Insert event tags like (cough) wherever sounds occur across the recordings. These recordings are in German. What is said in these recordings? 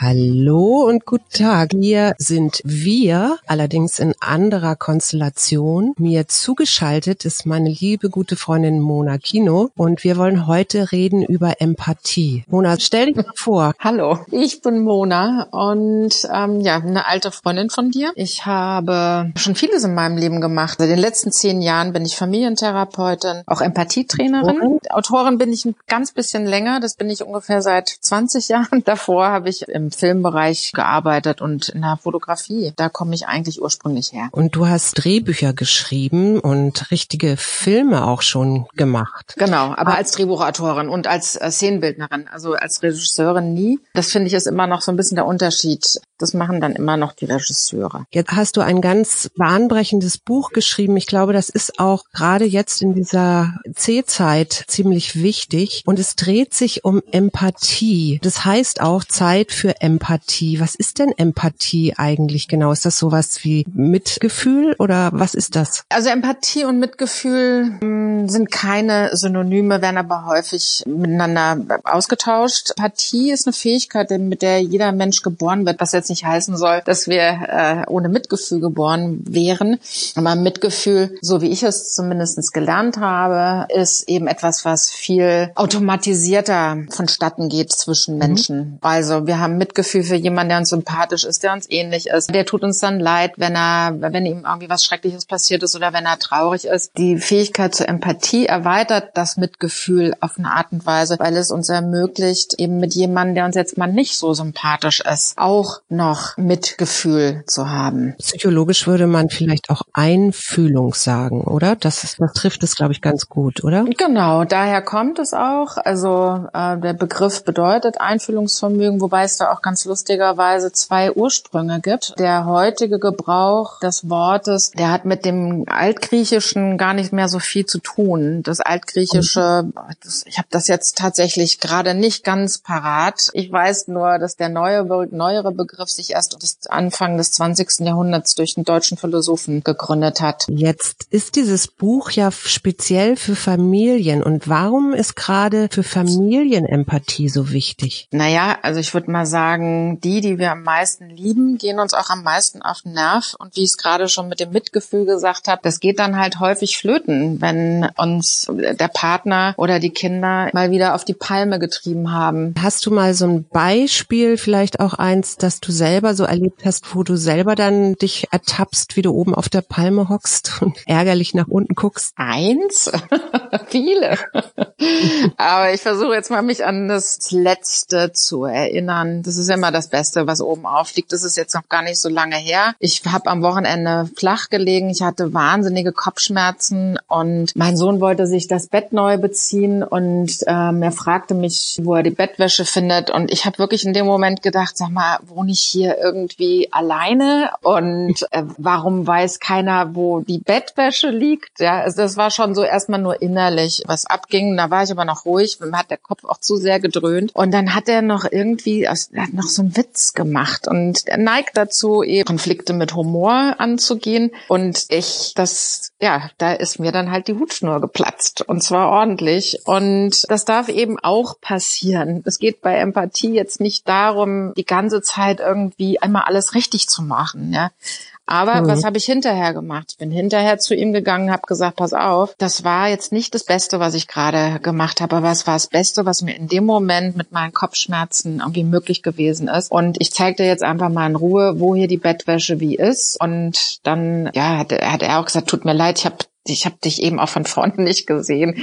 Hallo und guten Tag. Hier sind wir, allerdings in anderer Konstellation. Mir zugeschaltet ist meine liebe gute Freundin Mona Kino und wir wollen heute reden über Empathie. Mona, stell dich mal vor. (laughs) Hallo, ich bin Mona und ähm, ja, eine alte Freundin von dir. Ich habe schon vieles in meinem Leben gemacht. Seit den letzten zehn Jahren bin ich Familientherapeutin, auch Empathietrainerin. Autorin, Autorin bin ich ein ganz bisschen länger. Das bin ich ungefähr seit 20 (laughs) Jahren. Davor habe ich im Filmbereich gearbeitet und in der Fotografie. Da komme ich eigentlich ursprünglich her. Und du hast Drehbücher geschrieben und richtige Filme auch schon gemacht. Genau, aber als Drehbuchautorin und als äh, Szenenbildnerin, also als Regisseurin nie. Das finde ich ist immer noch so ein bisschen der Unterschied. Das machen dann immer noch die Regisseure. Jetzt hast du ein ganz bahnbrechendes Buch geschrieben. Ich glaube, das ist auch gerade jetzt in dieser C-Zeit ziemlich wichtig. Und es dreht sich um Empathie. Das heißt auch Zeit für Empathie. Was ist denn Empathie eigentlich genau? Ist das sowas wie Mitgefühl oder was ist das? Also Empathie und Mitgefühl mh, hm, sind keine Synonyme, werden aber häufig miteinander ausgetauscht. Empathie ist eine Fähigkeit, mit der jeder Mensch geboren wird, was jetzt nicht heißen soll, dass wir äh, ohne Mitgefühl geboren wären. Aber Mitgefühl, so wie ich es zumindest gelernt habe, ist eben etwas, was viel automatisierter vonstatten geht zwischen mhm. Menschen. Mhm. Also wir haben Mitgefühl Mitgefühl für jemanden, der uns sympathisch ist, der uns ähnlich ist. Der tut uns dann leid, wenn er, wenn ihm irgendwie was Schreckliches passiert ist oder wenn er traurig ist. Die Fähigkeit zur Empathie erweitert das Mitgefühl auf eine Art und Weise, weil es uns ermöglicht, eben mit jemandem, der uns jetzt mal nicht so sympathisch ist, auch noch Mitgefühl zu haben. Psychologisch würde man vielleicht auch Einfühlung sagen, oder? Das, ist, das trifft es, glaube ich, ganz gut, oder? Genau, daher kommt es auch. Also äh, der Begriff bedeutet Einfühlungsvermögen, wobei es da auch ganz lustigerweise zwei Ursprünge gibt. Der heutige Gebrauch des Wortes, der hat mit dem Altgriechischen gar nicht mehr so viel zu tun. Das Altgriechische, das, ich habe das jetzt tatsächlich gerade nicht ganz parat. Ich weiß nur, dass der neue, neuere Begriff sich erst Anfang des 20. Jahrhunderts durch einen deutschen Philosophen gegründet hat. Jetzt ist dieses Buch ja speziell für Familien. Und warum ist gerade für Familien Empathie so wichtig? Naja, also ich würde mal sagen, sagen, die, die wir am meisten lieben, gehen uns auch am meisten auf den Nerv. Und wie ich es gerade schon mit dem Mitgefühl gesagt habe, das geht dann halt häufig flöten, wenn uns der Partner oder die Kinder mal wieder auf die Palme getrieben haben. Hast du mal so ein Beispiel, vielleicht auch eins, das du selber so erlebt hast, wo du selber dann dich ertappst, wie du oben auf der Palme hockst und (laughs) ärgerlich nach unten guckst? Eins? (laughs) Viele. (laughs) Aber ich versuche jetzt mal mich an das Letzte zu erinnern. Das ist immer das Beste, was oben aufliegt. Das ist jetzt noch gar nicht so lange her. Ich habe am Wochenende flach gelegen. Ich hatte wahnsinnige Kopfschmerzen und mein Sohn wollte sich das Bett neu beziehen und ähm, er fragte mich, wo er die Bettwäsche findet. Und ich habe wirklich in dem Moment gedacht, sag mal, wohne ich hier irgendwie alleine? Und äh, warum weiß keiner, wo die Bettwäsche liegt? Ja, also das war schon so erstmal nur innerlich, was abging. Da war ich aber noch ruhig. Mir hat der Kopf auch zu sehr gedröhnt. Und dann hat er noch irgendwie, noch so einen Witz gemacht und er neigt dazu, eben Konflikte mit Humor anzugehen. Und ich, das, ja, da ist mir dann halt die Hutschnur geplatzt und zwar ordentlich. Und das darf eben auch passieren. Es geht bei Empathie jetzt nicht darum, die ganze Zeit irgendwie einmal alles richtig zu machen, ja. Aber mhm. was habe ich hinterher gemacht? Ich bin hinterher zu ihm gegangen, habe gesagt, pass auf, das war jetzt nicht das Beste, was ich gerade gemacht habe, aber es war das Beste, was mir in dem Moment mit meinen Kopfschmerzen irgendwie möglich gewesen ist. Und ich zeige dir jetzt einfach mal in Ruhe, wo hier die Bettwäsche wie ist. Und dann, ja, hat, hat er auch gesagt, tut mir leid, ich habe ich habe dich eben auch von vorne nicht gesehen.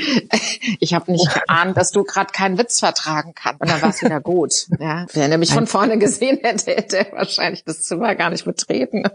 Ich habe nicht geahnt, dass du gerade keinen Witz vertragen kannst. Und dann war es wieder gut. Ja. Wenn er mich von vorne gesehen hätte, hätte er wahrscheinlich das Zimmer gar nicht betreten. (laughs)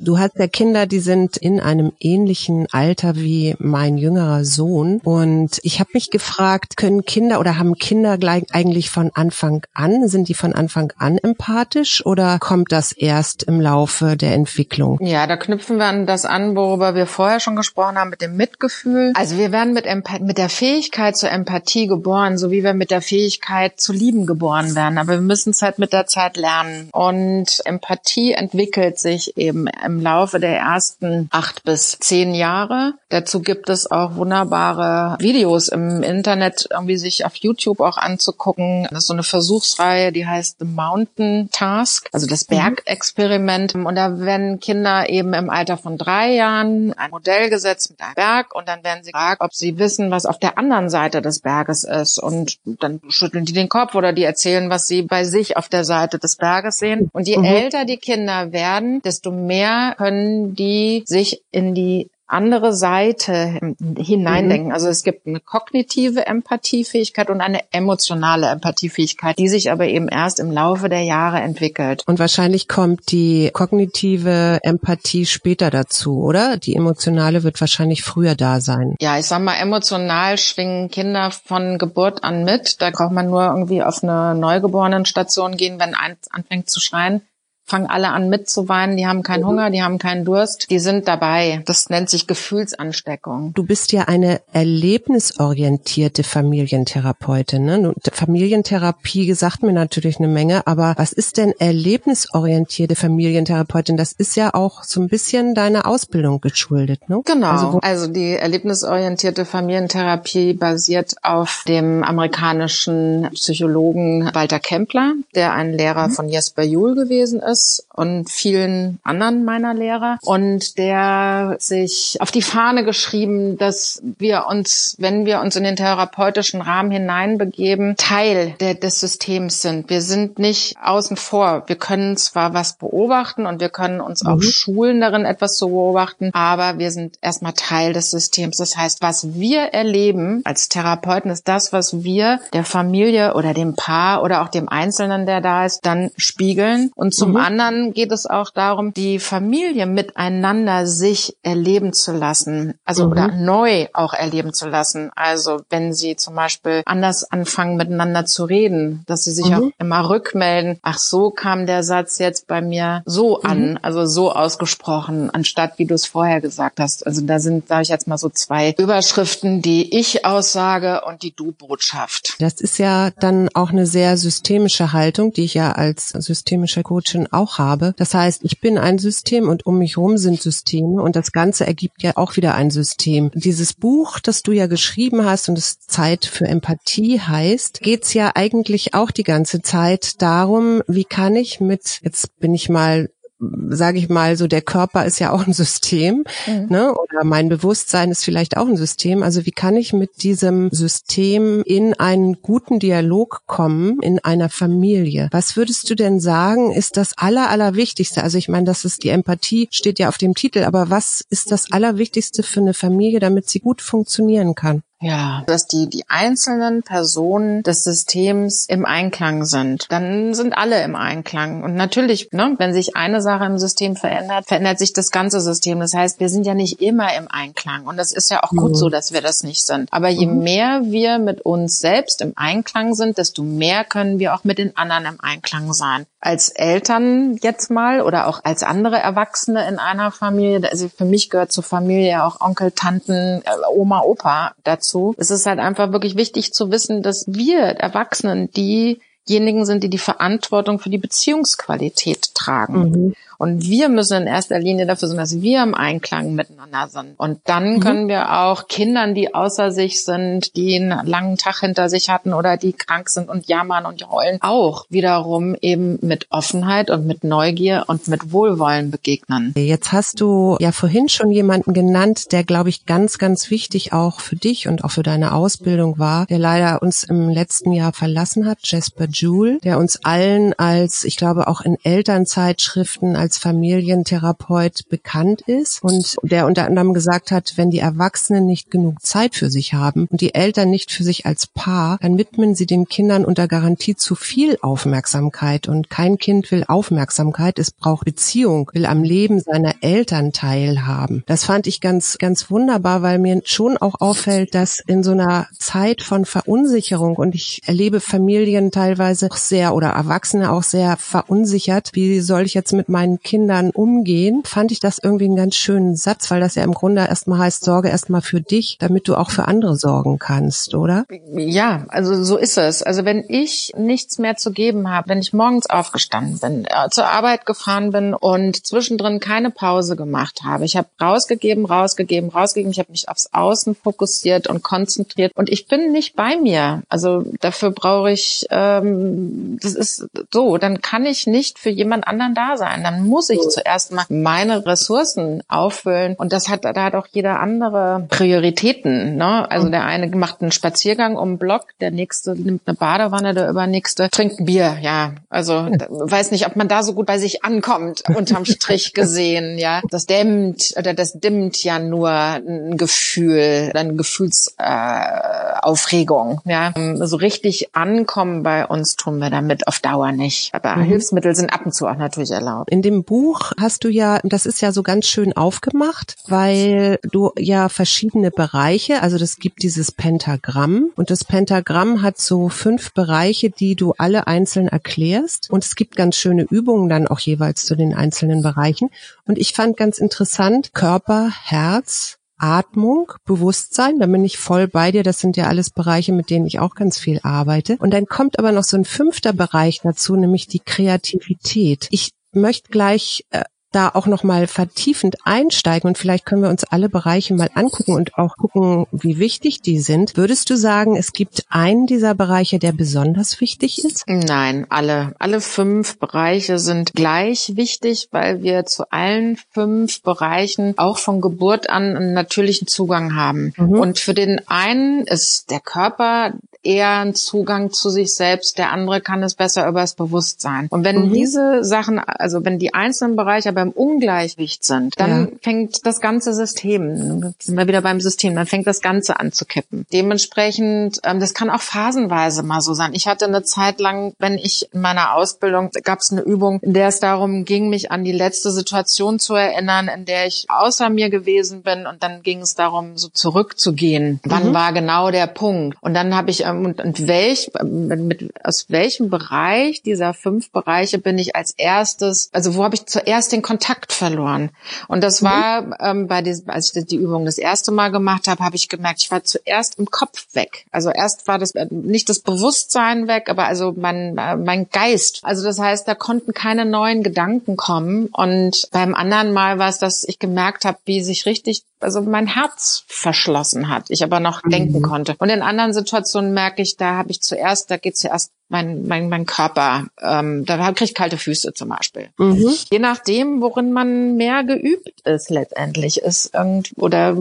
Du hast ja Kinder, die sind in einem ähnlichen Alter wie mein jüngerer Sohn. Und ich habe mich gefragt, können Kinder oder haben Kinder gleich eigentlich von Anfang an, sind die von Anfang an empathisch oder kommt das erst im Laufe der Entwicklung? Ja, da knüpfen wir an das an, worüber wir vorher schon gesprochen haben mit dem Mitgefühl. Also wir werden mit, mit der Fähigkeit zur Empathie geboren, so wie wir mit der Fähigkeit zu lieben geboren werden. Aber wir müssen es halt mit der Zeit lernen. Und Empathie entwickelt sich eben im Laufe der ersten acht bis zehn Jahre. Dazu gibt es auch wunderbare Videos im Internet, irgendwie sich auf YouTube auch anzugucken. Das ist so eine Versuchsreihe, die heißt The Mountain Task, also das mhm. Bergexperiment. Und da werden Kinder eben im Alter von drei Jahren ein Modell gesetzt mit einem Berg und dann werden sie gefragt, ob sie wissen, was auf der anderen Seite des Berges ist. Und dann schütteln die den Kopf oder die erzählen, was sie bei sich auf der Seite des Berges sehen. Und je mhm. älter die Kinder werden, desto mehr können die sich in die andere Seite hineindenken. Mhm. Also es gibt eine kognitive Empathiefähigkeit und eine emotionale Empathiefähigkeit, die sich aber eben erst im Laufe der Jahre entwickelt. Und wahrscheinlich kommt die kognitive Empathie später dazu, oder? Die emotionale wird wahrscheinlich früher da sein. Ja, ich sag mal, emotional schwingen Kinder von Geburt an mit. Da braucht man nur irgendwie auf eine Neugeborenenstation gehen, wenn eins anfängt zu schreien fangen alle an mitzuweinen, die haben keinen mhm. Hunger, die haben keinen Durst, die sind dabei. Das nennt sich Gefühlsansteckung. Du bist ja eine erlebnisorientierte Familientherapeutin. Ne? Familientherapie sagt mir natürlich eine Menge, aber was ist denn erlebnisorientierte Familientherapeutin? Das ist ja auch so ein bisschen deiner Ausbildung geschuldet, ne? Genau. Also, also die erlebnisorientierte Familientherapie basiert auf dem amerikanischen Psychologen Walter Kempler, der ein Lehrer mhm. von Jesper Juhl gewesen ist us und vielen anderen meiner Lehrer. Und der sich auf die Fahne geschrieben, dass wir uns, wenn wir uns in den therapeutischen Rahmen hineinbegeben, Teil der, des Systems sind. Wir sind nicht außen vor. Wir können zwar was beobachten und wir können uns mhm. auch schulen darin, etwas zu beobachten, aber wir sind erstmal Teil des Systems. Das heißt, was wir erleben als Therapeuten ist das, was wir der Familie oder dem Paar oder auch dem Einzelnen, der da ist, dann spiegeln. Und zum mhm anderen geht es auch darum, die Familie miteinander sich erleben zu lassen, also mhm. oder neu auch erleben zu lassen. Also wenn sie zum Beispiel anders anfangen miteinander zu reden, dass sie sich mhm. auch immer rückmelden, ach so kam der Satz jetzt bei mir so mhm. an, also so ausgesprochen, anstatt wie du es vorher gesagt hast. Also da sind, sage ich jetzt mal so zwei Überschriften, die ich aussage und die Du-Botschaft. Das ist ja dann auch eine sehr systemische Haltung, die ich ja als systemische Coachin auch habe. Das heißt, ich bin ein System und um mich herum sind Systeme und das Ganze ergibt ja auch wieder ein System. Dieses Buch, das du ja geschrieben hast und es Zeit für Empathie heißt, geht's ja eigentlich auch die ganze Zeit darum, wie kann ich mit, jetzt bin ich mal sage ich mal, so der Körper ist ja auch ein System, mhm. ne? Oder mein Bewusstsein ist vielleicht auch ein System. Also wie kann ich mit diesem System in einen guten Dialog kommen in einer Familie? Was würdest du denn sagen, ist das aller, allerwichtigste? Also ich meine, das ist die Empathie, steht ja auf dem Titel, aber was ist das Allerwichtigste für eine Familie, damit sie gut funktionieren kann? Ja, dass die, die einzelnen Personen des Systems im Einklang sind. Dann sind alle im Einklang. Und natürlich, ne, wenn sich eine Sache im System verändert, verändert sich das ganze System. Das heißt, wir sind ja nicht immer im Einklang. Und das ist ja auch gut mhm. so, dass wir das nicht sind. Aber je mhm. mehr wir mit uns selbst im Einklang sind, desto mehr können wir auch mit den anderen im Einklang sein. Als Eltern jetzt mal oder auch als andere Erwachsene in einer Familie, also für mich gehört zur Familie auch Onkel, Tanten, äh, Oma, Opa dazu dazu. Es ist halt einfach wirklich wichtig zu wissen, dass wir Erwachsenen diejenigen sind, die die Verantwortung für die Beziehungsqualität tragen. Mhm. Und wir müssen in erster Linie dafür sorgen, dass wir im Einklang miteinander sind. Und dann mhm. können wir auch Kindern, die außer sich sind, die einen langen Tag hinter sich hatten oder die krank sind und jammern und heulen, auch wiederum eben mit Offenheit und mit Neugier und mit Wohlwollen begegnen. Jetzt hast du ja vorhin schon jemanden genannt, der, glaube ich, ganz, ganz wichtig auch für dich und auch für deine Ausbildung war, der leider uns im letzten Jahr verlassen hat, Jasper Jewell, der uns allen als, ich glaube, auch in Elternzeitschriften als als Familientherapeut bekannt ist und der unter anderem gesagt hat, wenn die Erwachsenen nicht genug Zeit für sich haben und die Eltern nicht für sich als Paar, dann widmen sie den Kindern unter Garantie zu viel Aufmerksamkeit und kein Kind will Aufmerksamkeit, es braucht Beziehung, will am Leben seiner Eltern teilhaben. Das fand ich ganz, ganz wunderbar, weil mir schon auch auffällt, dass in so einer Zeit von Verunsicherung und ich erlebe Familien teilweise auch sehr oder Erwachsene auch sehr verunsichert. Wie soll ich jetzt mit meinen Kindern umgehen, fand ich das irgendwie einen ganz schönen Satz, weil das ja im Grunde erstmal heißt, sorge erstmal für dich, damit du auch für andere sorgen kannst, oder? Ja, also so ist es. Also wenn ich nichts mehr zu geben habe, wenn ich morgens aufgestanden bin, äh, zur Arbeit gefahren bin und zwischendrin keine Pause gemacht habe, ich habe rausgegeben, rausgegeben, rausgegeben, ich habe mich aufs Außen fokussiert und konzentriert und ich bin nicht bei mir. Also dafür brauche ich, ähm, das ist so, dann kann ich nicht für jemand anderen da sein. Dann muss ich zuerst mal meine Ressourcen auffüllen und das hat, da hat auch jeder andere Prioritäten. Ne? Also der eine macht einen Spaziergang um den Block, der nächste nimmt eine Badewanne, der übernächste trinkt ein Bier. Ja, also (laughs) weiß nicht, ob man da so gut bei sich ankommt, unterm Strich (laughs) gesehen. Ja, das dämmt oder das dimmt ja nur ein Gefühl, eine Gefühlsaufregung. Äh, ja, so richtig ankommen bei uns tun wir damit auf Dauer nicht. Aber mhm. Hilfsmittel sind ab und zu auch natürlich erlaubt. In dem Buch hast du ja, das ist ja so ganz schön aufgemacht, weil du ja verschiedene Bereiche, also das gibt dieses Pentagramm und das Pentagramm hat so fünf Bereiche, die du alle einzeln erklärst und es gibt ganz schöne Übungen dann auch jeweils zu den einzelnen Bereichen und ich fand ganz interessant Körper, Herz, Atmung, Bewusstsein, da bin ich voll bei dir. Das sind ja alles Bereiche, mit denen ich auch ganz viel arbeite. Und dann kommt aber noch so ein fünfter Bereich dazu, nämlich die Kreativität. Ich möchte gleich äh, da auch nochmal vertiefend einsteigen und vielleicht können wir uns alle Bereiche mal angucken und auch gucken, wie wichtig die sind. Würdest du sagen, es gibt einen dieser Bereiche, der besonders wichtig ist? Nein, alle, alle fünf Bereiche sind gleich wichtig, weil wir zu allen fünf Bereichen auch von Geburt an einen natürlichen Zugang haben. Mhm. Und für den einen ist der Körper eher einen Zugang zu sich selbst, der andere kann es besser übers Bewusstsein. Und wenn mhm. diese Sachen, also wenn die einzelnen Bereiche beim Ungleichgewicht sind, dann ja. fängt das ganze System, sind wir wieder beim System, dann fängt das Ganze an zu kippen. Dementsprechend, ähm, das kann auch phasenweise mal so sein. Ich hatte eine Zeit lang, wenn ich in meiner Ausbildung, gab es eine Übung, in der es darum ging, mich an die letzte Situation zu erinnern, in der ich außer mir gewesen bin und dann ging es darum, so zurückzugehen. Wann mhm. war genau der Punkt? Und dann habe ich ähm, und, und welch, mit, aus welchem Bereich dieser fünf Bereiche bin ich als erstes, also wo habe ich zuerst den Kontakt verloren? Und das mhm. war ähm, bei diesem, als ich die Übung das erste Mal gemacht habe, habe ich gemerkt, ich war zuerst im Kopf weg. Also erst war das äh, nicht das Bewusstsein weg, aber also mein, äh, mein Geist. Also das heißt, da konnten keine neuen Gedanken kommen. Und beim anderen Mal war es, dass ich gemerkt habe, wie sich richtig also mein Herz verschlossen hat, ich aber noch mhm. denken konnte. Und in anderen Situationen merke ich, da habe ich zuerst, da geht zuerst mein, mein, mein Körper, ähm, da kriege ich kalte Füße zum Beispiel. Mhm. Je nachdem, worin man mehr geübt ist letztendlich, ist irgend, oder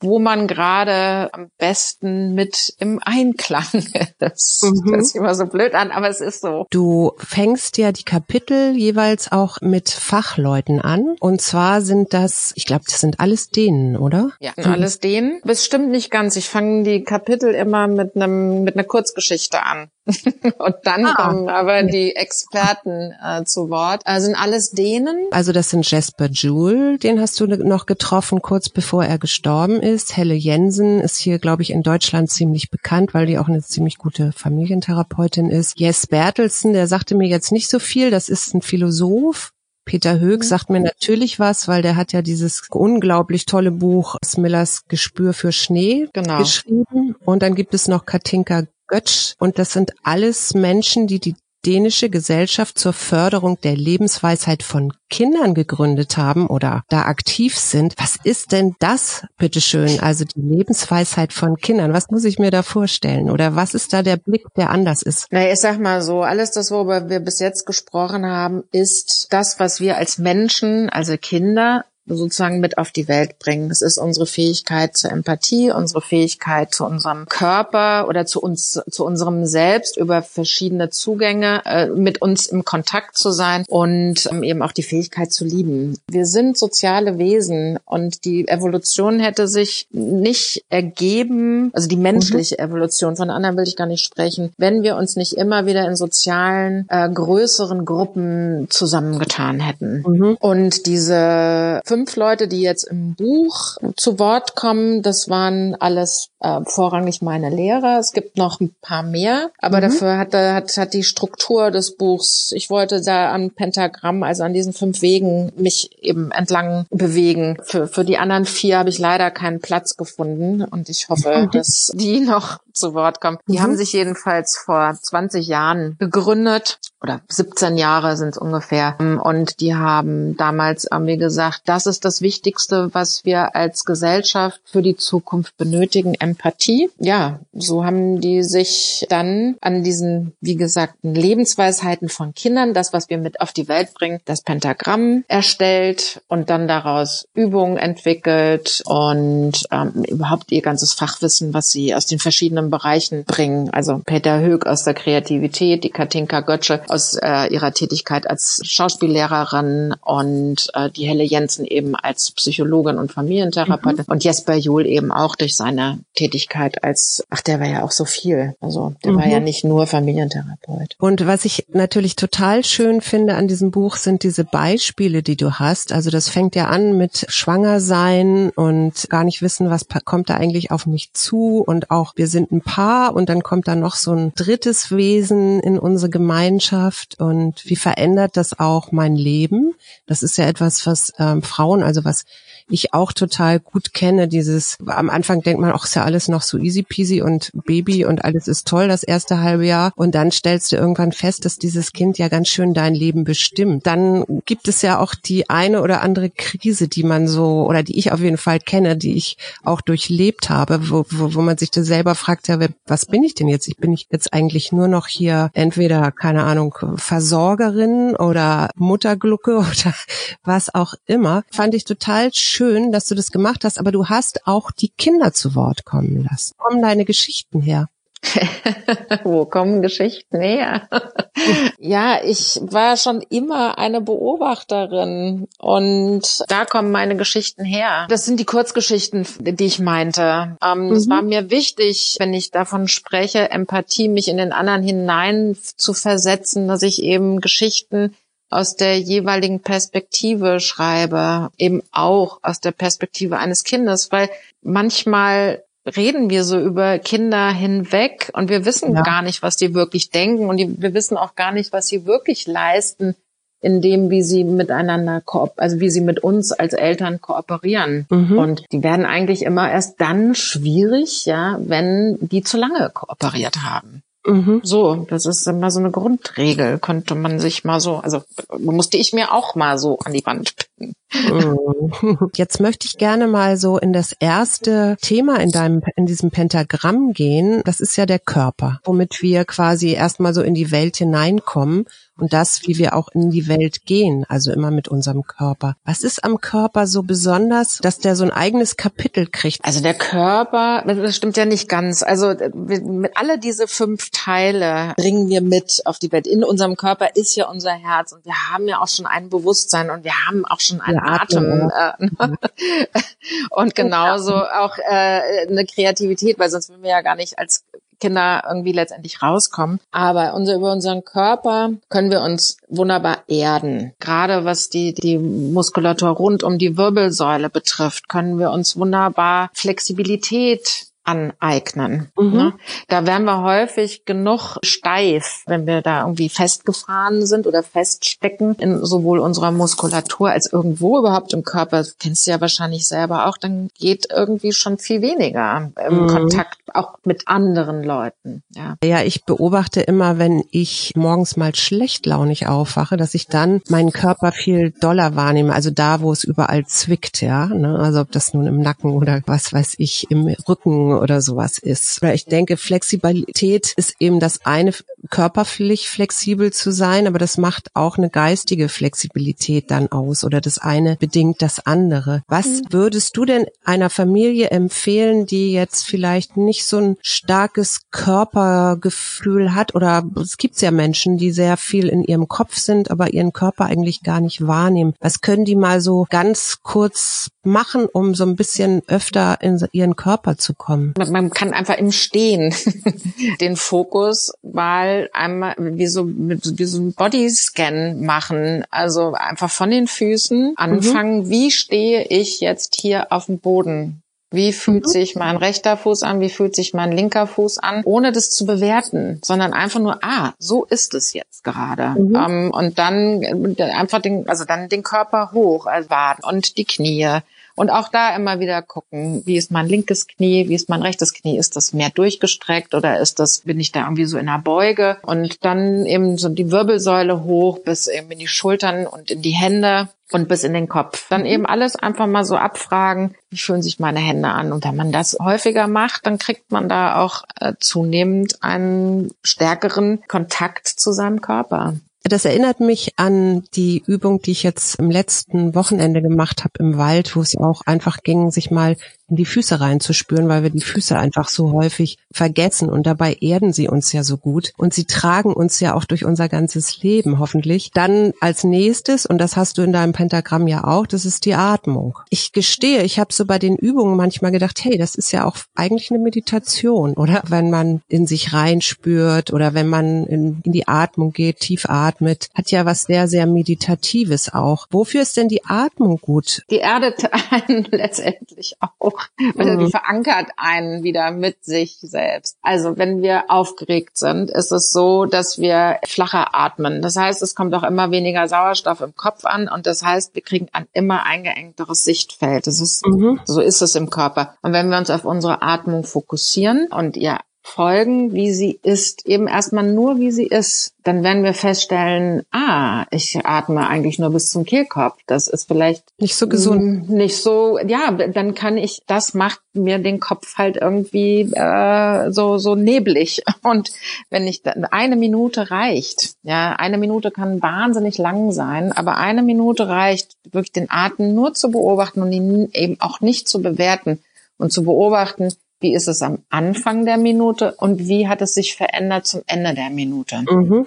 wo man gerade am besten mit im Einklang (laughs) ist. Mhm. Das ist immer so blöd an, aber es ist so. Du fängst ja die Kapitel jeweils auch mit Fachleuten an. Und zwar sind das, ich glaube, das sind alles denen, oder? Ja, mhm. alles denen. Das stimmt nicht ganz. Ich fange die Kapitel immer mit einem mit einer Kurzgeschichte an. (laughs) Und dann ah. kommen aber die Experten äh, zu Wort. Äh, sind alles denen? Also das sind Jasper Jewell, den hast du noch getroffen, kurz bevor er gestorben ist. Helle Jensen ist hier, glaube ich, in Deutschland ziemlich bekannt, weil die auch eine ziemlich gute Familientherapeutin ist. Jess Bertelsen, der sagte mir jetzt nicht so viel, das ist ein Philosoph. Peter Höck mhm. sagt mir natürlich was, weil der hat ja dieses unglaublich tolle Buch Smillers Gespür für Schnee genau. geschrieben. Und dann gibt es noch Katinka Götsch. Und das sind alles Menschen, die die dänische Gesellschaft zur Förderung der Lebensweisheit von Kindern gegründet haben oder da aktiv sind. Was ist denn das, bitteschön? Also die Lebensweisheit von Kindern. Was muss ich mir da vorstellen? Oder was ist da der Blick, der anders ist? Na, ich sag mal so, alles das, worüber wir bis jetzt gesprochen haben, ist das, was wir als Menschen, also Kinder, sozusagen mit auf die Welt bringen. Das ist unsere Fähigkeit zur Empathie, unsere Fähigkeit zu unserem Körper oder zu uns, zu unserem Selbst über verschiedene Zugänge äh, mit uns im Kontakt zu sein und ähm, eben auch die Fähigkeit zu lieben. Wir sind soziale Wesen und die Evolution hätte sich nicht ergeben, also die menschliche mhm. Evolution, von anderen will ich gar nicht sprechen, wenn wir uns nicht immer wieder in sozialen, äh, größeren Gruppen zusammengetan hätten. Mhm. Und diese fünf Leute, die jetzt im Buch zu Wort kommen. Das waren alles äh, vorrangig meine Lehrer. Es gibt noch ein paar mehr, aber mhm. dafür hat, hat, hat die Struktur des Buchs, ich wollte da am Pentagramm, also an diesen fünf Wegen, mich eben entlang bewegen. Für, für die anderen vier habe ich leider keinen Platz gefunden und ich hoffe, mhm. dass die noch zu Wort kommen. Die mhm. haben sich jedenfalls vor 20 Jahren gegründet oder 17 Jahre sind es ungefähr. Und die haben damals wir gesagt, das ist das Wichtigste, was wir als Gesellschaft für die Zukunft benötigen, Empathie. Ja, so haben die sich dann an diesen, wie gesagt, Lebensweisheiten von Kindern, das, was wir mit auf die Welt bringen, das Pentagramm erstellt und dann daraus Übungen entwickelt und ähm, überhaupt ihr ganzes Fachwissen, was sie aus den verschiedenen Bereichen bringen. Also Peter Höck aus der Kreativität, die Katinka Götze aus äh, ihrer Tätigkeit als Schauspiellehrerin und äh, die Helle Jensen eben als Psychologin und Familientherapeutin mhm. und Jesper Juhl eben auch durch seine Tätigkeit als, ach, der war ja auch so viel. Also der mhm. war ja nicht nur Familientherapeut. Und was ich natürlich total schön finde an diesem Buch sind diese Beispiele, die du hast. Also das fängt ja an mit Schwangersein und gar nicht wissen, was kommt da eigentlich auf mich zu und auch wir sind ein Paar und dann kommt da noch so ein drittes Wesen in unsere Gemeinschaft und wie verändert das auch mein Leben? Das ist ja etwas, was ähm, Frauen, also was ich auch total gut kenne. Dieses, am Anfang denkt man, ach, ist ja alles noch so easy peasy und Baby und alles ist toll das erste halbe Jahr. Und dann stellst du irgendwann fest, dass dieses Kind ja ganz schön dein Leben bestimmt. Dann gibt es ja auch die eine oder andere Krise, die man so, oder die ich auf jeden Fall kenne, die ich auch durchlebt habe, wo, wo, wo man sich da selber fragt, ja, was bin ich denn jetzt? Ich bin jetzt eigentlich nur noch hier entweder, keine Ahnung, Versorgerin oder Mutterglucke (laughs) oder was auch immer. Fand ich total schön schön, dass du das gemacht hast, aber du hast auch die Kinder zu Wort kommen lassen. Wo kommen deine Geschichten her? (laughs) Wo kommen Geschichten her? (laughs) ja, ich war schon immer eine Beobachterin und da kommen meine Geschichten her. Das sind die Kurzgeschichten, die ich meinte. Ähm, mhm. Es war mir wichtig, wenn ich davon spreche, Empathie, mich in den anderen hinein zu versetzen, dass ich eben Geschichten aus der jeweiligen Perspektive schreibe, eben auch aus der Perspektive eines Kindes, weil manchmal reden wir so über Kinder hinweg und wir wissen ja. gar nicht, was die wirklich denken und die, wir wissen auch gar nicht, was sie wirklich leisten, in dem, wie sie miteinander, also wie sie mit uns als Eltern kooperieren. Mhm. Und die werden eigentlich immer erst dann schwierig, ja, wenn die zu lange kooperiert haben. Mhm. So, das ist immer so eine Grundregel, könnte man sich mal so, also musste ich mir auch mal so an die Wand. (laughs) Jetzt möchte ich gerne mal so in das erste Thema in deinem, in diesem Pentagramm gehen. Das ist ja der Körper, womit wir quasi erstmal so in die Welt hineinkommen und das, wie wir auch in die Welt gehen, also immer mit unserem Körper. Was ist am Körper so besonders, dass der so ein eigenes Kapitel kriegt? Also der Körper, das stimmt ja nicht ganz. Also mit alle diese fünf Teile bringen wir mit auf die Welt. In unserem Körper ist ja unser Herz und wir haben ja auch schon ein Bewusstsein und wir haben auch schon einen Atem. Atem äh, (laughs) und genauso auch äh, eine Kreativität, weil sonst würden wir ja gar nicht als Kinder irgendwie letztendlich rauskommen. Aber unser, über unseren Körper können wir uns wunderbar erden. Gerade was die, die Muskulatur rund um die Wirbelsäule betrifft, können wir uns wunderbar Flexibilität aneignen. Mhm. Ne? Da werden wir häufig genug steif, wenn wir da irgendwie festgefahren sind oder feststecken in sowohl unserer Muskulatur als irgendwo überhaupt im Körper. Das kennst du ja wahrscheinlich selber auch. Dann geht irgendwie schon viel weniger im mhm. Kontakt auch mit anderen Leuten. Ja. ja, ich beobachte immer, wenn ich morgens mal schlecht launig aufwache, dass ich dann meinen Körper viel doller wahrnehme. Also da, wo es überall zwickt, ja. Ne? Also ob das nun im Nacken oder was weiß ich, im Rücken oder sowas ist. Oder ich denke, Flexibilität ist eben das eine, körperlich flexibel zu sein, aber das macht auch eine geistige Flexibilität dann aus oder das eine bedingt das andere. Was mhm. würdest du denn einer Familie empfehlen, die jetzt vielleicht nicht so ein starkes Körpergefühl hat oder es gibt ja Menschen, die sehr viel in ihrem Kopf sind, aber ihren Körper eigentlich gar nicht wahrnehmen. Was können die mal so ganz kurz machen, um so ein bisschen öfter in ihren Körper zu kommen? Man kann einfach im Stehen (laughs) den Fokus mal einmal wie so, wie so ein Bodyscan machen. Also einfach von den Füßen anfangen, mhm. wie stehe ich jetzt hier auf dem Boden? Wie fühlt mhm. sich mein rechter Fuß an? Wie fühlt sich mein linker Fuß an? Ohne das zu bewerten, sondern einfach nur, ah, so ist es jetzt gerade. Mhm. Ähm, und dann äh, einfach den, also dann den Körper hoch, also Waden und die Knie. Und auch da immer wieder gucken, wie ist mein linkes Knie, wie ist mein rechtes Knie, ist das mehr durchgestreckt oder ist das, bin ich da irgendwie so in der Beuge? Und dann eben so die Wirbelsäule hoch bis eben in die Schultern und in die Hände und bis in den Kopf. Dann eben alles einfach mal so abfragen, wie fühlen sich meine Hände an. Und wenn man das häufiger macht, dann kriegt man da auch äh, zunehmend einen stärkeren Kontakt zu seinem Körper. Das erinnert mich an die Übung, die ich jetzt im letzten Wochenende gemacht habe im Wald, wo es auch einfach ging, sich mal in die Füße reinzuspüren, weil wir die Füße einfach so häufig vergessen und dabei erden sie uns ja so gut und sie tragen uns ja auch durch unser ganzes Leben hoffentlich. Dann als nächstes, und das hast du in deinem Pentagramm ja auch, das ist die Atmung. Ich gestehe, ich habe so bei den Übungen manchmal gedacht, hey, das ist ja auch eigentlich eine Meditation, oder? Wenn man in sich reinspürt oder wenn man in, in die Atmung geht, tief atmet, hat ja was sehr, sehr Meditatives auch. Wofür ist denn die Atmung gut? Die erdet (laughs) einen letztendlich auch auch, weil mhm. die verankert einen wieder mit sich selbst. Also wenn wir aufgeregt sind, ist es so, dass wir flacher atmen. Das heißt, es kommt auch immer weniger Sauerstoff im Kopf an und das heißt, wir kriegen ein immer eingeengteres Sichtfeld. Das ist, mhm. so ist es im Körper. Und wenn wir uns auf unsere Atmung fokussieren und ihr folgen, wie sie ist, eben erstmal nur, wie sie ist, dann werden wir feststellen, ah, ich atme eigentlich nur bis zum Kehlkopf. Das ist vielleicht nicht so gesund. Nicht so, ja, dann kann ich, das macht mir den Kopf halt irgendwie äh, so so neblig. (laughs) Und wenn ich eine Minute reicht, ja, eine Minute kann wahnsinnig lang sein, aber eine Minute reicht, wirklich den Atem nur zu beobachten und ihn eben auch nicht zu bewerten und zu beobachten, wie ist es am Anfang der Minute und wie hat es sich verändert zum Ende der Minute. Mhm.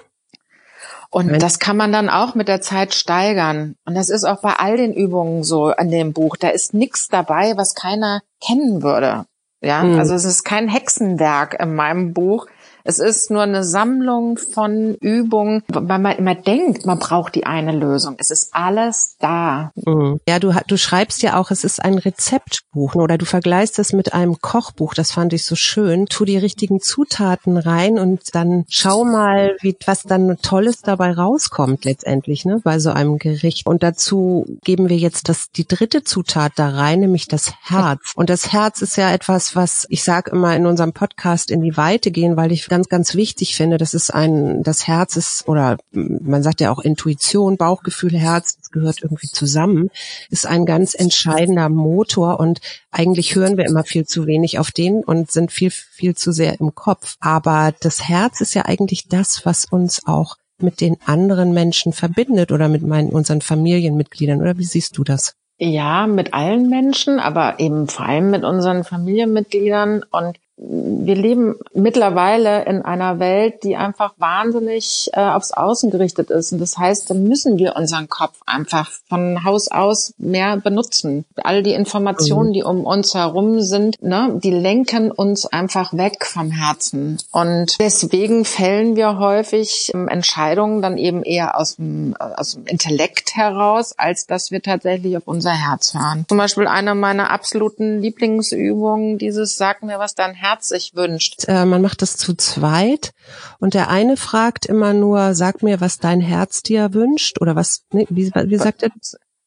Und das kann man dann auch mit der Zeit steigern. Und das ist auch bei all den Übungen so an dem Buch. Da ist nichts dabei, was keiner kennen würde. Ja, mhm. also es ist kein Hexenwerk in meinem Buch. Es ist nur eine Sammlung von Übungen, weil man immer denkt, man braucht die eine Lösung. Es ist alles da. Mhm. Ja, du, du schreibst ja auch, es ist ein Rezeptbuch oder du vergleichst es mit einem Kochbuch. Das fand ich so schön. Tu die richtigen Zutaten rein und dann schau mal, wie, was dann Tolles dabei rauskommt letztendlich, ne, bei so einem Gericht. Und dazu geben wir jetzt das, die dritte Zutat da rein, nämlich das Herz. Und das Herz ist ja etwas, was ich sage immer in unserem Podcast in die Weite gehen, weil ich ganz, ganz wichtig finde. Das ist ein, das Herz ist, oder man sagt ja auch Intuition, Bauchgefühl, Herz, das gehört irgendwie zusammen, ist ein ganz entscheidender Motor und eigentlich hören wir immer viel zu wenig auf den und sind viel, viel zu sehr im Kopf. Aber das Herz ist ja eigentlich das, was uns auch mit den anderen Menschen verbindet oder mit meinen, unseren Familienmitgliedern. Oder wie siehst du das? Ja, mit allen Menschen, aber eben vor allem mit unseren Familienmitgliedern. Und wir leben mittlerweile in einer Welt, die einfach wahnsinnig äh, aufs Außen gerichtet ist. Und das heißt, dann müssen wir unseren Kopf einfach von Haus aus mehr benutzen. All die Informationen, mhm. die um uns herum sind, ne, die lenken uns einfach weg vom Herzen. Und deswegen fällen wir häufig ähm, Entscheidungen dann eben eher aus dem, äh, aus dem Intellekt heraus, als dass wir tatsächlich auf unser Herz hören. Zum Beispiel eine meiner absoluten Lieblingsübungen, dieses Sag mir, was dein Herz Herz sich wünscht. Äh, man macht das zu zweit und der eine fragt immer nur, sag mir, was dein Herz dir wünscht oder was, nee, wie, wie sagt er?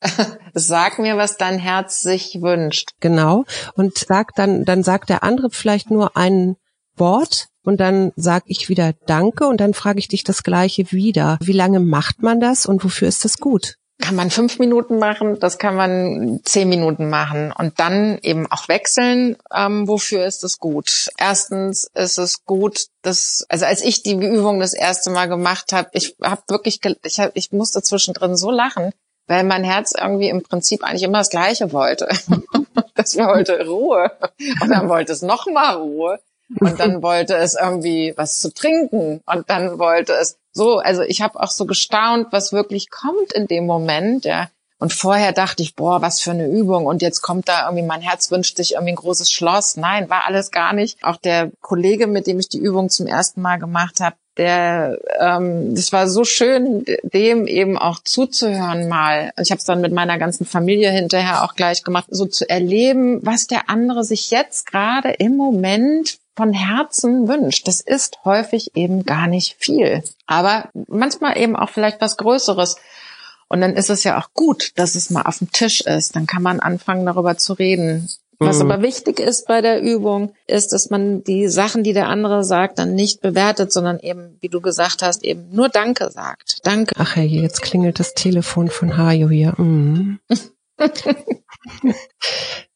(laughs) Sag mir, was dein Herz sich wünscht. Genau. Und sagt dann, dann sagt der andere vielleicht nur ein Wort und dann sag ich wieder Danke und dann frage ich dich das Gleiche wieder. Wie lange macht man das und wofür ist das gut? Kann man fünf Minuten machen, das kann man zehn Minuten machen und dann eben auch wechseln. Ähm, wofür ist es gut? Erstens ist es gut, dass also als ich die Übung das erste Mal gemacht habe, ich habe wirklich, ich, hab, ich musste zwischendrin so lachen, weil mein Herz irgendwie im Prinzip eigentlich immer das Gleiche wollte. (laughs) das wollte Ruhe und dann wollte es noch mal Ruhe und dann wollte es irgendwie was zu trinken und dann wollte es so, also ich habe auch so gestaunt, was wirklich kommt in dem Moment, ja. Und vorher dachte ich, boah, was für eine Übung. Und jetzt kommt da irgendwie, mein Herz wünscht sich irgendwie ein großes Schloss. Nein, war alles gar nicht. Auch der Kollege, mit dem ich die Übung zum ersten Mal gemacht habe, der, ähm, das war so schön, dem eben auch zuzuhören mal. Ich habe es dann mit meiner ganzen Familie hinterher auch gleich gemacht, so zu erleben, was der andere sich jetzt gerade im Moment von Herzen wünscht. Das ist häufig eben gar nicht viel, aber manchmal eben auch vielleicht was Größeres. Und dann ist es ja auch gut, dass es mal auf dem Tisch ist. Dann kann man anfangen, darüber zu reden. Was mhm. aber wichtig ist bei der Übung, ist, dass man die Sachen, die der andere sagt, dann nicht bewertet, sondern eben, wie du gesagt hast, eben nur Danke sagt. Danke. Ach hey, jetzt klingelt das Telefon von Hajo hier. Mhm. (laughs) ja,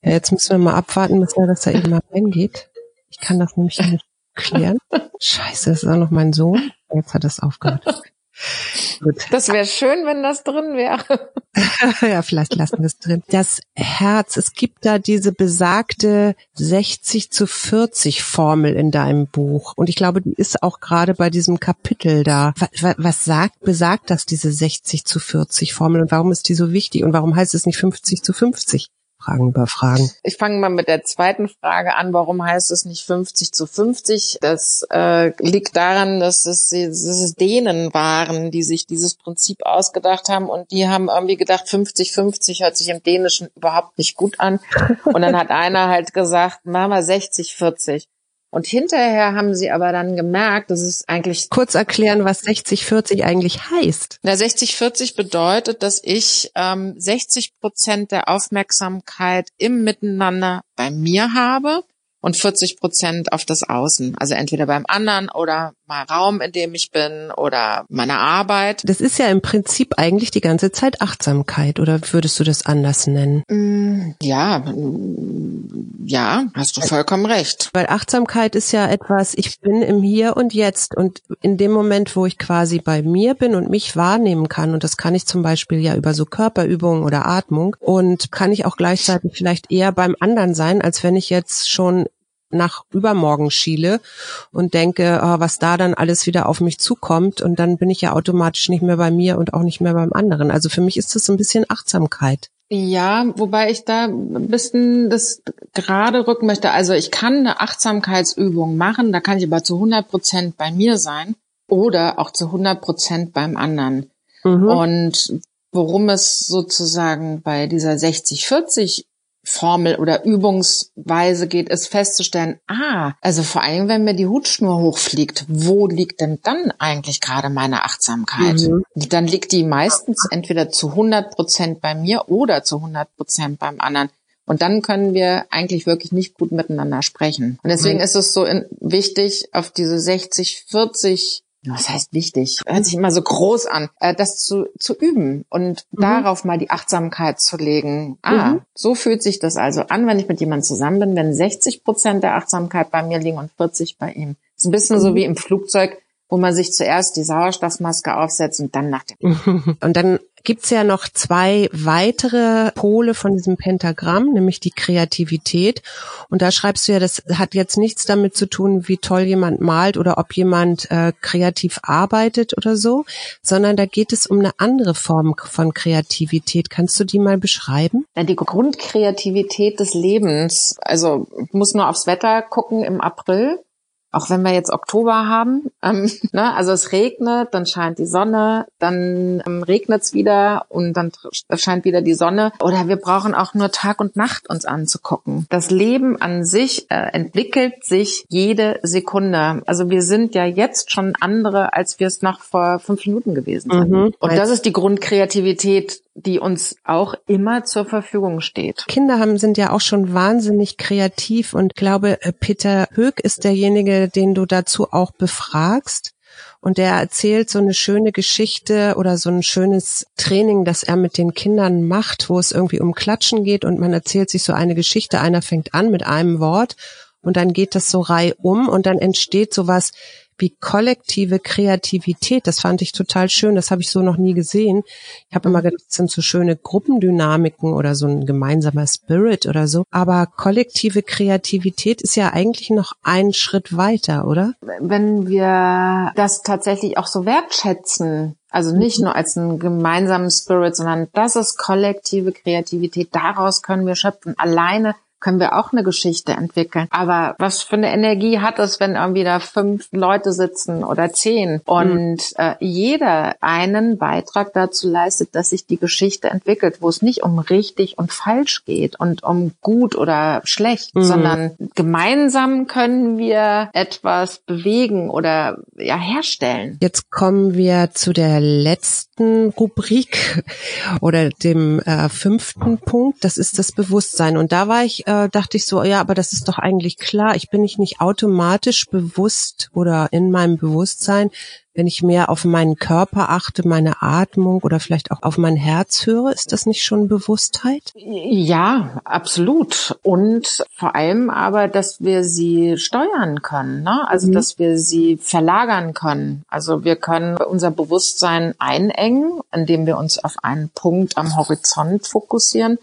jetzt müssen wir mal abwarten, bis er, dass er eben mal reingeht. Ich kann das nämlich nicht klären. Scheiße, das ist auch noch mein Sohn. Jetzt hat es aufgehört. (laughs) Gut. Das wäre schön, wenn das drin wäre. (laughs) ja, vielleicht lassen wir es drin. Das Herz, es gibt da diese besagte 60 zu 40 Formel in deinem Buch. Und ich glaube, die ist auch gerade bei diesem Kapitel da. Was, was sagt, besagt das, diese 60 zu 40 Formel? Und warum ist die so wichtig? Und warum heißt es nicht 50 zu 50? Fragen über Fragen. Ich fange mal mit der zweiten Frage an. Warum heißt es nicht 50 zu 50? Das äh, liegt daran, dass es, dass es Dänen waren, die sich dieses Prinzip ausgedacht haben und die haben irgendwie gedacht, 50-50 hört sich im Dänischen überhaupt nicht gut an. Und dann hat einer halt gesagt, wir 60-40. Und hinterher haben sie aber dann gemerkt, dass es eigentlich... Kurz erklären, was 60-40 eigentlich heißt. Na, 60-40 bedeutet, dass ich ähm, 60 Prozent der Aufmerksamkeit im Miteinander bei mir habe und 40 Prozent auf das Außen. Also entweder beim anderen oder mal Raum, in dem ich bin oder meiner Arbeit. Das ist ja im Prinzip eigentlich die ganze Zeit Achtsamkeit oder würdest du das anders nennen? Mm, ja, mm, ja, hast du vollkommen recht. Weil Achtsamkeit ist ja etwas, ich bin im Hier und Jetzt und in dem Moment, wo ich quasi bei mir bin und mich wahrnehmen kann und das kann ich zum Beispiel ja über so Körperübungen oder Atmung und kann ich auch gleichzeitig vielleicht eher beim anderen sein, als wenn ich jetzt schon nach übermorgen schiele und denke, oh, was da dann alles wieder auf mich zukommt und dann bin ich ja automatisch nicht mehr bei mir und auch nicht mehr beim anderen. Also für mich ist das so ein bisschen Achtsamkeit. Ja, wobei ich da ein bisschen das gerade rücken möchte. Also ich kann eine Achtsamkeitsübung machen, da kann ich aber zu 100 Prozent bei mir sein oder auch zu 100 Prozent beim anderen. Mhm. Und worum es sozusagen bei dieser 60-40 Formel oder Übungsweise geht, ist festzustellen, ah, also vor allem, wenn mir die Hutschnur hochfliegt, wo liegt denn dann eigentlich gerade meine Achtsamkeit? Mhm. Dann liegt die meistens entweder zu 100 Prozent bei mir oder zu 100 Prozent beim anderen. Und dann können wir eigentlich wirklich nicht gut miteinander sprechen. Und deswegen mhm. ist es so in, wichtig, auf diese 60, 40 was heißt wichtig? Hört sich immer so groß an, äh, das zu, zu üben und mhm. darauf mal die Achtsamkeit zu legen. Ah, mhm. so fühlt sich das also an, wenn ich mit jemandem zusammen bin, wenn 60 Prozent der Achtsamkeit bei mir liegen und 40 bei ihm. Das ist ein bisschen mhm. so wie im Flugzeug, wo man sich zuerst die Sauerstoffmaske aufsetzt und dann nach dem. (laughs) Und dann gibt's ja noch zwei weitere Pole von diesem Pentagramm, nämlich die Kreativität. Und da schreibst du ja, das hat jetzt nichts damit zu tun, wie toll jemand malt oder ob jemand äh, kreativ arbeitet oder so, sondern da geht es um eine andere Form von Kreativität. Kannst du die mal beschreiben? Ja, die Grundkreativität des Lebens. Also ich muss nur aufs Wetter gucken im April auch wenn wir jetzt Oktober haben, ähm, (laughs) ne, also es regnet, dann scheint die Sonne, dann ähm, regnet es wieder und dann scheint wieder die Sonne. Oder wir brauchen auch nur Tag und Nacht uns anzugucken. Das Leben an sich äh, entwickelt sich jede Sekunde. Also wir sind ja jetzt schon andere, als wir es noch vor fünf Minuten gewesen sind. Mhm. Und das ist die Grundkreativität, die uns auch immer zur Verfügung steht. Kinder haben, sind ja auch schon wahnsinnig kreativ und glaube, äh, Peter Höck ist derjenige, den du dazu auch befragst. Und der erzählt so eine schöne Geschichte oder so ein schönes Training, das er mit den Kindern macht, wo es irgendwie um Klatschen geht und man erzählt sich so eine Geschichte. Einer fängt an mit einem Wort und dann geht das so reihum und dann entsteht sowas wie kollektive Kreativität. Das fand ich total schön. Das habe ich so noch nie gesehen. Ich habe immer gedacht, das sind so schöne Gruppendynamiken oder so ein gemeinsamer Spirit oder so. Aber kollektive Kreativität ist ja eigentlich noch einen Schritt weiter, oder? Wenn wir das tatsächlich auch so wertschätzen, Also nicht nur als einen gemeinsamen Spirit, sondern das ist kollektive Kreativität. Daraus können wir schöpfen. Alleine können wir auch eine Geschichte entwickeln. Aber was für eine Energie hat es, wenn irgendwie da fünf Leute sitzen oder zehn und mhm. äh, jeder einen Beitrag dazu leistet, dass sich die Geschichte entwickelt, wo es nicht um richtig und falsch geht und um gut oder schlecht, mhm. sondern gemeinsam können wir etwas bewegen oder ja herstellen. Jetzt kommen wir zu der letzten Rubrik (laughs) oder dem äh, fünften Punkt. Das ist das Bewusstsein. Und da war ich äh, dachte ich so, ja, aber das ist doch eigentlich klar. Ich bin nicht, nicht automatisch bewusst oder in meinem Bewusstsein, wenn ich mehr auf meinen Körper achte, meine Atmung oder vielleicht auch auf mein Herz höre. Ist das nicht schon Bewusstheit? Ja, absolut. Und vor allem aber, dass wir sie steuern können, ne? also mhm. dass wir sie verlagern können. Also wir können unser Bewusstsein einengen, indem wir uns auf einen Punkt am Horizont fokussieren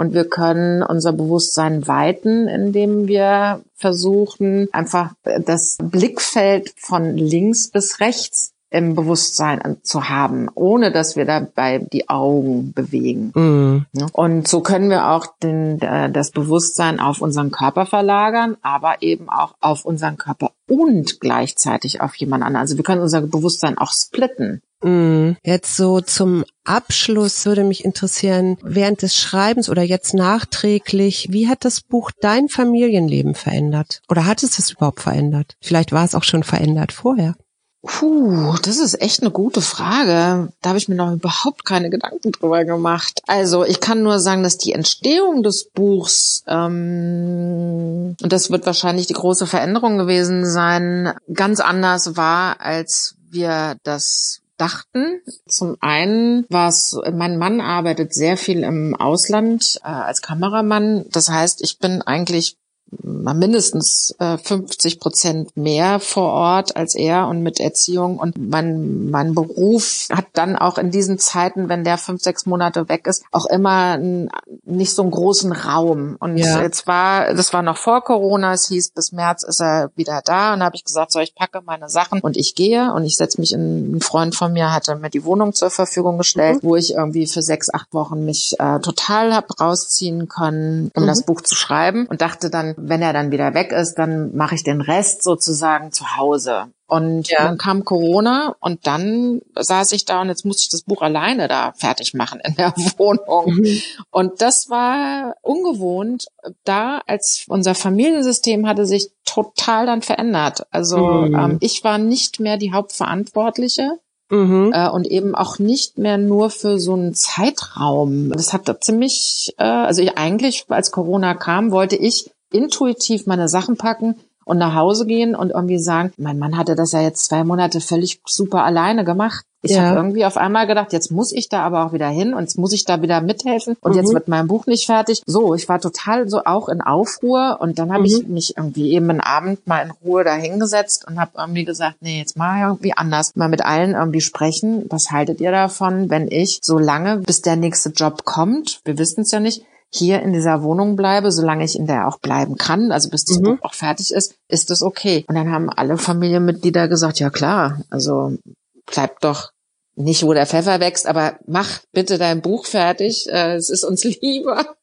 und wir können unser Bewusstsein weiten, indem wir versuchen, einfach das Blickfeld von links bis rechts im Bewusstsein zu haben, ohne dass wir dabei die Augen bewegen. Mm. Und so können wir auch den, äh, das Bewusstsein auf unseren Körper verlagern, aber eben auch auf unseren Körper und gleichzeitig auf jemand anderen. Also wir können unser Bewusstsein auch splitten. Mm. Jetzt so zum Abschluss würde mich interessieren, während des Schreibens oder jetzt nachträglich, wie hat das Buch dein Familienleben verändert? Oder hat es es überhaupt verändert? Vielleicht war es auch schon verändert vorher. Puh, das ist echt eine gute Frage. Da habe ich mir noch überhaupt keine Gedanken drüber gemacht. Also ich kann nur sagen, dass die Entstehung des Buchs, ähm, und das wird wahrscheinlich die große Veränderung gewesen sein, ganz anders war, als wir das dachten. Zum einen war es, mein Mann arbeitet sehr viel im Ausland äh, als Kameramann. Das heißt, ich bin eigentlich mindestens äh, 50 Prozent mehr vor Ort als er und mit Erziehung. Und mein, mein Beruf hat dann auch in diesen Zeiten, wenn der fünf, sechs Monate weg ist, auch immer nicht so einen großen Raum. Und ja. jetzt war, das war noch vor Corona, es hieß, bis März ist er wieder da. Und habe ich gesagt, so, ich packe meine Sachen und ich gehe und ich setze mich in, ein Freund von mir hatte mir die Wohnung zur Verfügung gestellt, mhm. wo ich irgendwie für sechs, acht Wochen mich äh, total hab rausziehen können, um mhm. das Buch zu schreiben und dachte dann, wenn er dann wieder weg ist, dann mache ich den Rest sozusagen zu Hause. Und ja. dann kam Corona und dann saß ich da und jetzt musste ich das Buch alleine da fertig machen in der (laughs) Wohnung. Mhm. Und das war ungewohnt, da als unser Familiensystem hatte sich total dann verändert. Also mhm. ähm, ich war nicht mehr die Hauptverantwortliche. Mhm. Äh, und eben auch nicht mehr nur für so einen Zeitraum. Das hat ziemlich, äh, also ich eigentlich, als Corona kam, wollte ich intuitiv meine Sachen packen und nach Hause gehen und irgendwie sagen, mein Mann hatte das ja jetzt zwei Monate völlig super alleine gemacht. Ich ja. habe irgendwie auf einmal gedacht, jetzt muss ich da aber auch wieder hin und jetzt muss ich da wieder mithelfen und mhm. jetzt wird mein Buch nicht fertig. So, ich war total so auch in Aufruhr und dann habe mhm. ich mich irgendwie eben einen Abend mal in Ruhe da hingesetzt und habe irgendwie gesagt, nee, jetzt mal irgendwie anders. Mal mit allen irgendwie sprechen. Was haltet ihr davon, wenn ich so lange, bis der nächste Job kommt, wir wissen es ja nicht, hier in dieser Wohnung bleibe, solange ich in der auch bleiben kann, also bis das mhm. Buch auch fertig ist, ist das okay. Und dann haben alle Familienmitglieder gesagt, ja klar, also bleib doch nicht, wo der Pfeffer wächst, aber mach bitte dein Buch fertig. Äh, es ist uns (laughs) lieber,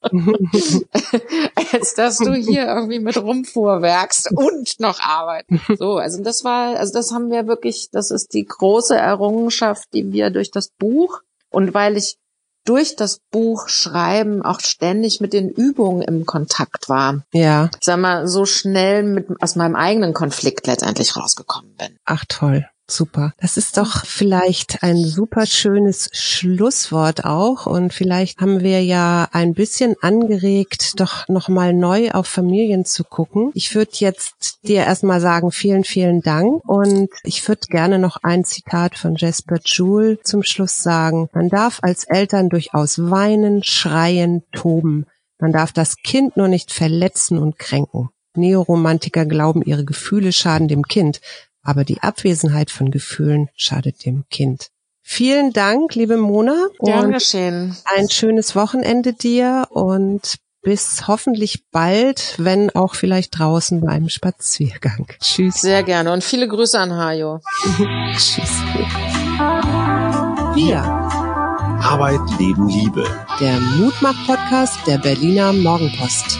als dass du hier irgendwie mit rumfuhrwerkst und noch arbeiten. (laughs) So, also das war, also das haben wir wirklich, das ist die große Errungenschaft, die wir durch das Buch und weil ich durch das Buch schreiben auch ständig mit den Übungen im Kontakt war. Ja. Sag mal, so schnell mit, aus meinem eigenen Konflikt letztendlich rausgekommen bin. Ach toll. Super. Das ist doch vielleicht ein super schönes Schlusswort auch. Und vielleicht haben wir ja ein bisschen angeregt, doch nochmal neu auf Familien zu gucken. Ich würde jetzt dir erstmal sagen, vielen, vielen Dank. Und ich würde gerne noch ein Zitat von Jasper Joule zum Schluss sagen. Man darf als Eltern durchaus weinen, schreien, toben. Man darf das Kind nur nicht verletzen und kränken. Neoromantiker glauben, ihre Gefühle schaden dem Kind aber die Abwesenheit von Gefühlen schadet dem Kind. Vielen Dank, liebe Mona. Gern geschehen. Ein schönes Wochenende dir und bis hoffentlich bald, wenn auch vielleicht draußen beim Spaziergang. (laughs) Tschüss. Sehr gerne und viele Grüße an Hajo. (laughs) Tschüss. Wir. Arbeit, Leben, Liebe. Der Mutmach-Podcast der Berliner Morgenpost.